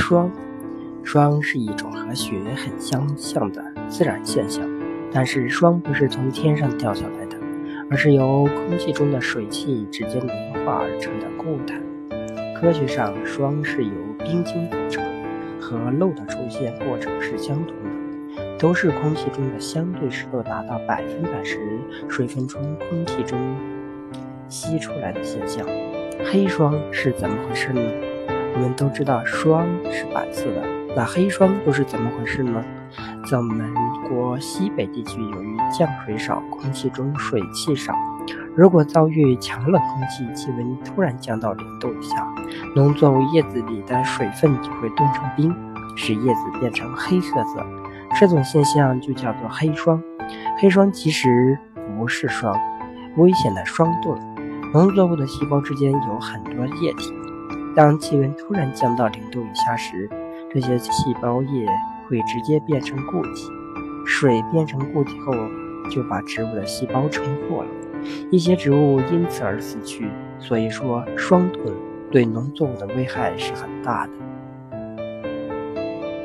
霜，霜是一种和雪很相像的自然现象，但是霜不是从天上掉下来的，而是由空气中的水汽直接凝化而成的固态。科学上，霜是由冰晶组成，和漏的出现过程是相同的，都是空气中的相对湿度达到百分百时，水分从空气中吸出来的现象。黑霜是怎么回事呢？我们都知道霜是白色的，那黑霜又是怎么回事呢？在我们国西北地区，由于降水少，空气中水汽少，如果遭遇强冷空气，气温突然降到零度以下，农作物叶子里的水分就会冻成冰，使叶子变成黑褐色。这种现象就叫做黑霜。黑霜其实不是霜，危险的霜冻。农作物的细胞之间有很多液体。当气温突然降到零度以下时，这些细胞液会直接变成固体。水变成固体后，就把植物的细胞撑破了，一些植物因此而死去。所以说，霜冻对农作物的危害是很大的。